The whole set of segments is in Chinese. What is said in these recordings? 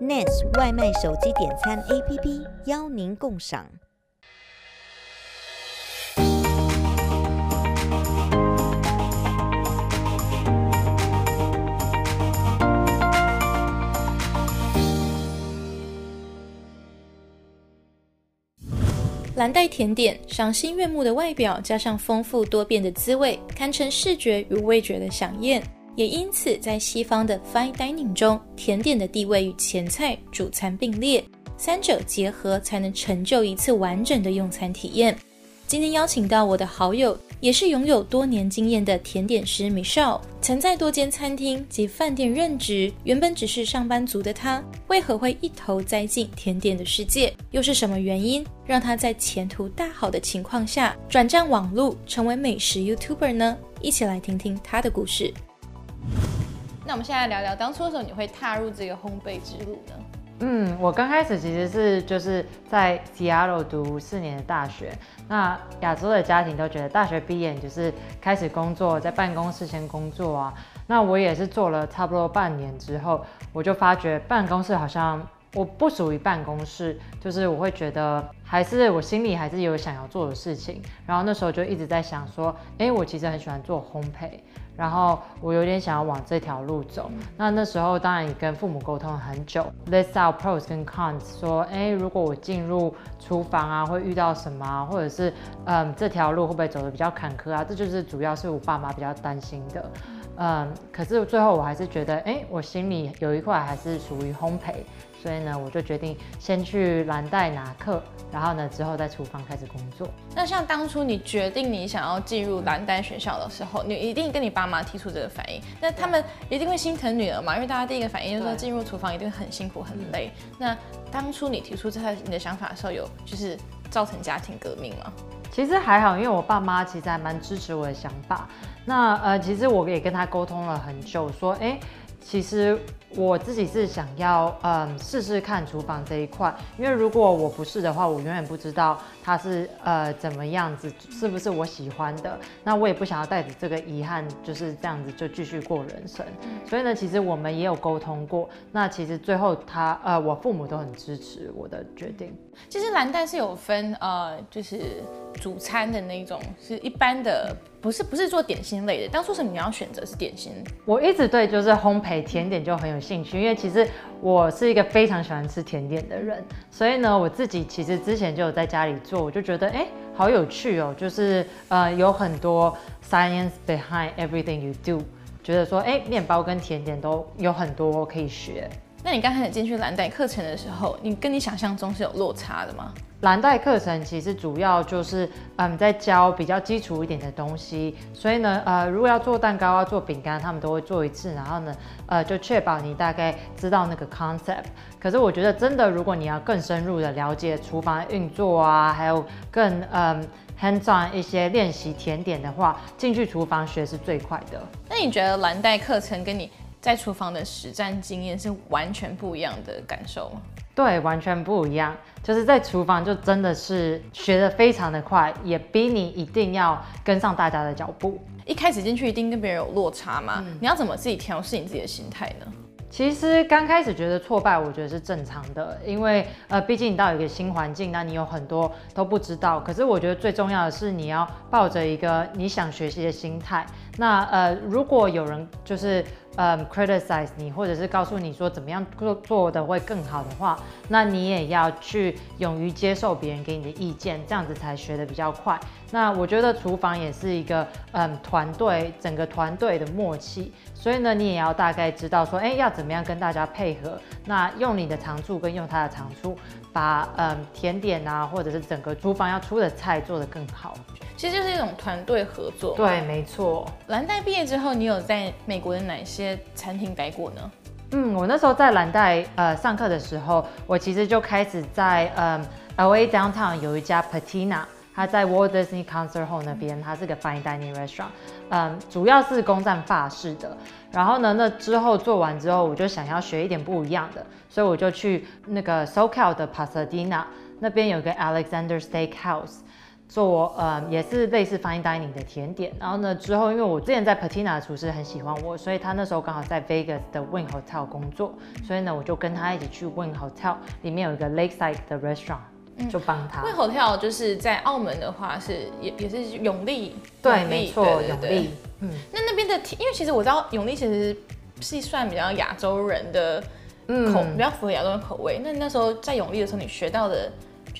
，NAS 外卖手机点餐 APP 邀您共赏。蓝带甜点赏心悦目的外表，加上丰富多变的滋味，堪称视觉与味觉的饗宴。也因此，在西方的 fine dining 中，甜点的地位与前菜、主餐并列，三者结合才能成就一次完整的用餐体验。今天邀请到我的好友，也是拥有多年经验的甜点师 Michelle，曾在多间餐厅及饭店任职。原本只是上班族的她，为何会一头栽进甜点的世界？又是什么原因让她在前途大好的情况下转战网路，成为美食 YouTuber 呢？一起来听听她的故事。那我们现在聊聊，当初的时候你会踏入这个烘焙之路呢？嗯，我刚开始其实是就是在 Seattle 读四年的大学。那亚洲的家庭都觉得大学毕业就是开始工作，在办公室先工作啊。那我也是做了差不多半年之后，我就发觉办公室好像我不属于办公室，就是我会觉得还是我心里还是有想要做的事情。然后那时候就一直在想说，哎，我其实很喜欢做烘焙。然后我有点想要往这条路走，那那时候当然也跟父母沟通了很久，list out pros 跟 cons，说，哎，如果我进入厨房啊，会遇到什么啊，或者是，嗯，这条路会不会走的比较坎坷啊？这就是主要是我爸妈比较担心的，嗯，可是最后我还是觉得，哎，我心里有一块还是属于烘焙。所以呢，我就决定先去蓝带拿课，然后呢，之后在厨房开始工作。那像当初你决定你想要进入蓝带学校的时候，你一定跟你爸妈提出这个反应，那他们一定会心疼女儿嘛？因为大家第一个反应就是说进入厨房一定很辛苦很累。那当初你提出这你的想法的时候，有就是造成家庭革命吗？其实还好，因为我爸妈其实还蛮支持我的想法。那呃，其实我也跟他沟通了很久，说，哎。其实我自己是想要，嗯，试试看厨房这一块，因为如果我不是的话，我永远不知道它是呃怎么样子，是不是我喜欢的。那我也不想要带着这个遗憾，就是这样子就继续过人生。所以呢，其实我们也有沟通过。那其实最后他呃，我父母都很支持我的决定。其实蓝带是有分呃，就是主餐的那种，是一般的。不是不是做点心类的，当初是你要选择是点心。我一直对就是烘焙甜点就很有兴趣，因为其实我是一个非常喜欢吃甜点的人，所以呢，我自己其实之前就有在家里做，我就觉得哎，好有趣哦，就是呃有很多 science behind everything you do，觉得说哎，面包跟甜点都有很多可以学。那你刚开始进去蓝带课程的时候，你跟你想象中是有落差的吗？蓝带课程其实主要就是嗯在教比较基础一点的东西，所以呢呃如果要做蛋糕要做饼干，他们都会做一次，然后呢呃就确保你大概知道那个 concept。可是我觉得真的如果你要更深入的了解厨房运作啊，还有更嗯 hands on 一些练习甜点的话，进去厨房学是最快的。那你觉得蓝带课程跟你在厨房的实战经验是完全不一样的感受吗？对，完全不一样。就是在厨房就真的是学的非常的快，也逼你一定要跟上大家的脚步。一开始进去一定跟别人有落差吗？嗯、你要怎么自己调试你自己的心态呢？其实刚开始觉得挫败，我觉得是正常的，因为呃，毕竟你到一个新环境，那你有很多都不知道。可是我觉得最重要的是，你要抱着一个你想学习的心态。那呃，如果有人就是嗯 criticize 你，或者是告诉你说怎么样做做的会更好的话，那你也要去勇于接受别人给你的意见，这样子才学得比较快。那我觉得厨房也是一个嗯团队，整个团队的默契。所以呢，你也要大概知道说，哎，要怎么样跟大家配合？那用你的长处跟用他的长处，把嗯甜点啊，或者是整个厨房要出的菜做得更好。其实就是一种团队合作。对，没错。蓝带毕业之后，你有在美国的哪些餐厅待过呢？嗯，我那时候在蓝带呃上课的时候，我其实就开始在嗯 LA Downtown 有一家 Patina。他在 Walt Disney Concert Hall 那边，它是个 fine dining restaurant，嗯，主要是攻占法式的。然后呢，那之后做完之后，我就想要学一点不一样的，所以我就去那个 SoCal 的 Pasadena 那边有个 Alexander Steakhouse。做呃也是类似 fine dining 的甜点。然后呢之后，因为我之前在 Patina 的厨师很喜欢我，所以他那时候刚好在 Vegas 的 Wynn Hotel 工作，所以呢我就跟他一起去 Wynn Hotel 里面有一个 Lakeside 的 restaurant，就帮他。Wynn Hotel 就是在澳门的话是也也是永利，对，没错，永利。嗯，那那边的，因为其实我知道永利其实是算比较亚洲人的口，嗯、比较符合亚洲人口味。那那时候在永利的时候，你学到的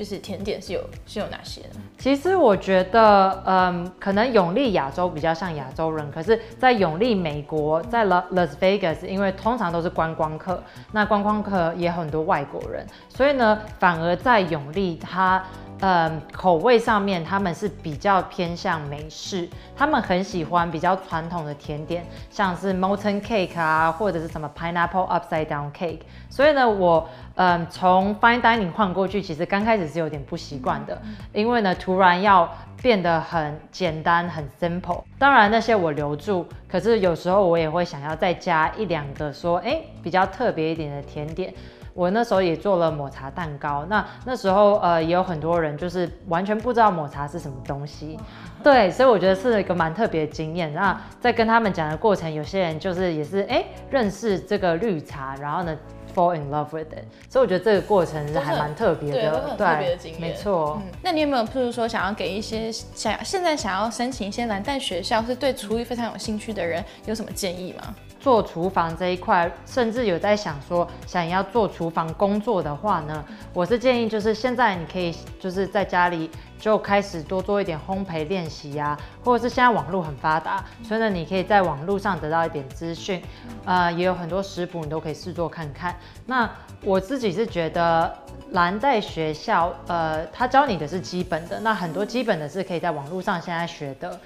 就是甜点是有是有哪些呢？其实我觉得，嗯，可能永利亚洲比较像亚洲人，可是，在永利美国，在 Las Vegas，因为通常都是观光客，那观光客也很多外国人，所以呢，反而在永利它。嗯，口味上面他们是比较偏向美式，他们很喜欢比较传统的甜点，像是 molten cake 啊，或者是什么 pineapple upside down cake。所以呢，我嗯从 fine dining 换过去，其实刚开始是有点不习惯的，因为呢突然要变得很简单很 simple。当然那些我留住，可是有时候我也会想要再加一两个说，哎、欸，比较特别一点的甜点。我那时候也做了抹茶蛋糕，那那时候呃也有很多人就是完全不知道抹茶是什么东西，对，所以我觉得是一个蛮特别的经验。那在跟他们讲的过程，有些人就是也是哎认识这个绿茶，然后呢 fall in love with it，所以我觉得这个过程是还蛮特别的，对，没错。嗯，那你有没有譬如说想要给一些想现在想要申请一些蓝带学校，是对厨艺非常有兴趣的人，有什么建议吗？做厨房这一块，甚至有在想说想要做厨房工作的话呢，我是建议就是现在你可以就是在家里就开始多做一点烘焙练习呀，或者是现在网络很发达，所以呢你可以在网络上得到一点资讯，呃，也有很多食谱你都可以试做看看。那我自己是觉得蓝在学校，呃，他教你的是基本的，那很多基本的是可以在网络上现在学的。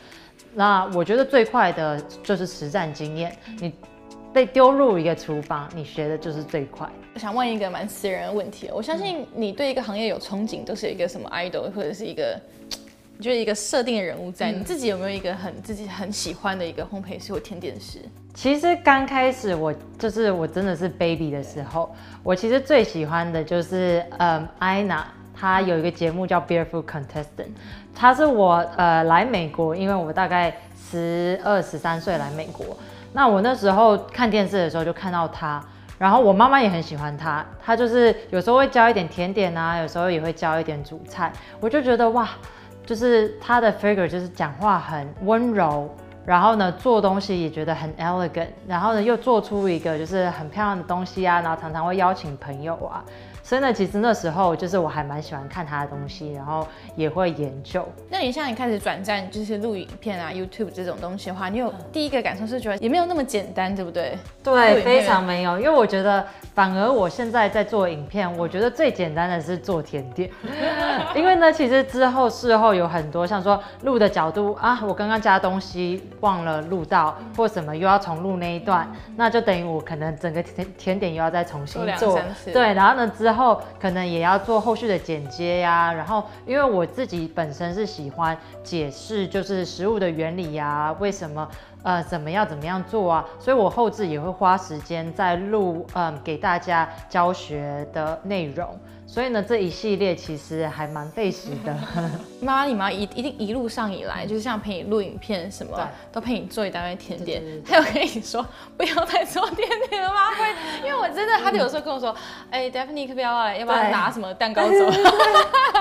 那我觉得最快的就是实战经验，你被丢入一个厨房，你学的就是最快。我想问一个蛮私人的问题，我相信你对一个行业有憧憬，都是有一个什么 idol 或者是一个，就是一个设定的人物在。嗯、你自己有没有一个很自己很喜欢的一个烘焙师或甜点师？其实刚开始我就是我真的是 baby 的时候，我其实最喜欢的就是嗯 Ina。他有一个节目叫 Barefoot Contestant，他是我呃来美国，因为我大概十二十三岁来美国，那我那时候看电视的时候就看到他，然后我妈妈也很喜欢他，他就是有时候会教一点甜点啊，有时候也会教一点煮菜，我就觉得哇，就是他的 figure 就是讲话很温柔，然后呢做东西也觉得很 elegant，然后呢又做出一个就是很漂亮的东西啊，然后常常会邀请朋友啊。所以呢，其实那时候就是我还蛮喜欢看他的东西，然后也会研究。那你像你开始转战就是录影片啊，YouTube 这种东西的话，你有第一个感受是觉得也没有那么简单，对不对？对，非常没有，因为我觉得反而我现在在做影片，我觉得最简单的是做甜点，因为呢，其实之后事后有很多像说录的角度啊，我刚刚加东西忘了录到，或什么又要重录那一段，那就等于我可能整个甜甜点又要再重新做，做。对，然后呢之后。然后可能也要做后续的剪接呀，然后因为我自己本身是喜欢解释，就是食物的原理呀，为什么呃怎么样怎么样做啊，所以我后置也会花时间在录嗯给大家教学的内容。所以呢，这一系列其实还蛮费时的。妈妈，你妈一一定一路上以来，就是像陪你录影片什么，都陪你做一大堆甜点。她有跟你说不要再做甜点了吗？会，因为我真的，她就有时候跟我说，哎、，Daphne 可不要来，要不要拿什么蛋糕走？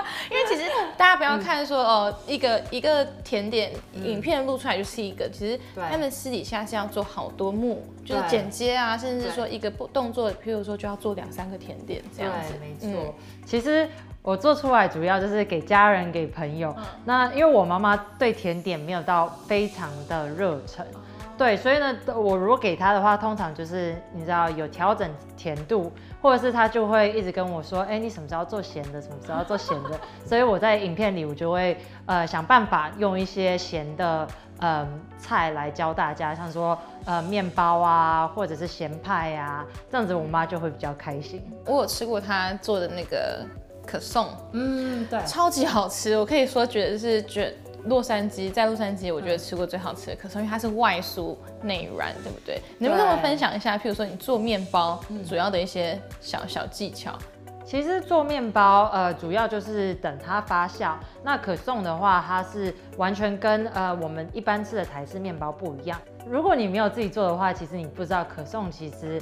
大家不要看说哦，一个一个甜点影片录出来就是一个，其实他们私底下是要做好多幕，就是剪接啊，甚至说一个不动作，譬如说就要做两三个甜点这样子，没错。嗯其实我做出来主要就是给家人、给朋友。那因为我妈妈对甜点没有到非常的热忱，对，所以呢，我如果给他的话，通常就是你知道有调整甜度，或者是他就会一直跟我说，哎，你什么时候做咸的，什么时候做咸的。所以我在影片里我就会呃想办法用一些咸的呃菜来教大家，像说呃面包啊，或者是咸派啊，这样子我妈就会比较开心。我有吃过她做的那个可颂，嗯，对，超级好吃。我可以说觉得是觉洛杉矶在洛杉矶，我觉得吃过最好吃的可颂，因为它是外酥内软，对不对？你能不能分享一下，譬如说你做面包主要的一些小小技巧？其实做面包，呃，主要就是等它发酵。那可颂的话，它是完全跟呃我们一般吃的台式面包不一样。如果你没有自己做的话，其实你不知道可颂其实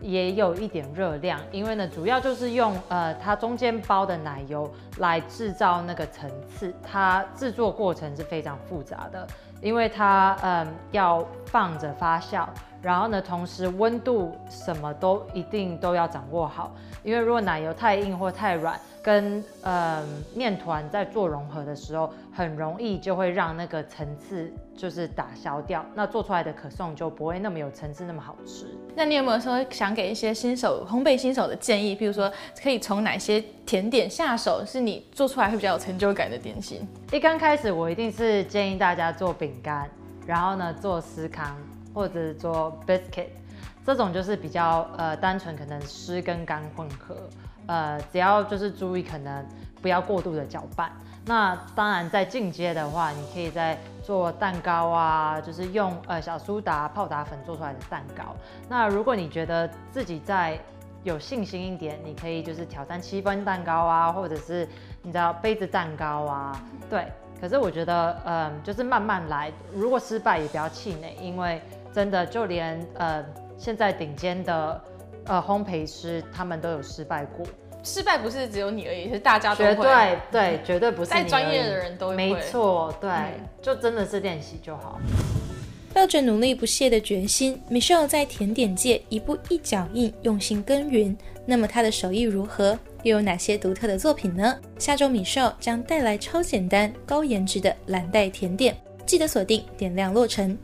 也有一点热量，因为呢，主要就是用呃它中间包的奶油来制造那个层次，它制作过程是非常复杂的，因为它嗯、要放着发酵。然后呢，同时温度什么都一定都要掌握好，因为如果奶油太硬或太软，跟呃面团在做融合的时候，很容易就会让那个层次就是打消掉，那做出来的可颂就不会那么有层次，那么好吃。那你有没有说想给一些新手烘焙新手的建议？譬如说，可以从哪些甜点下手，是你做出来会比较有成就感的点心？一刚开始，我一定是建议大家做饼干，然后呢做司康。或者做 biscuit，这种就是比较呃单纯，可能湿跟干混合，呃，只要就是注意可能不要过度的搅拌。那当然在进阶的话，你可以再做蛋糕啊，就是用呃小苏打、泡打粉做出来的蛋糕。那如果你觉得自己再有信心一点，你可以就是挑战七分蛋糕啊，或者是你知道杯子蛋糕啊，对。可是我觉得，嗯、就是慢慢来，如果失败也不要气馁，因为。真的，就连呃现在顶尖的呃烘焙师，他们都有失败过。失败不是只有你而已，是大家都会。绝对对，绝对不是你。再专业的人都会。没错，对，嗯、就真的是练习就好。抱着努力不懈的决心，Michelle 在甜点界一步一脚印，用心耕耘。那么他的手艺如何？又有哪些独特的作品呢？下周 Michelle 将带来超简单、高颜值的蓝带甜点，记得锁定点亮落成。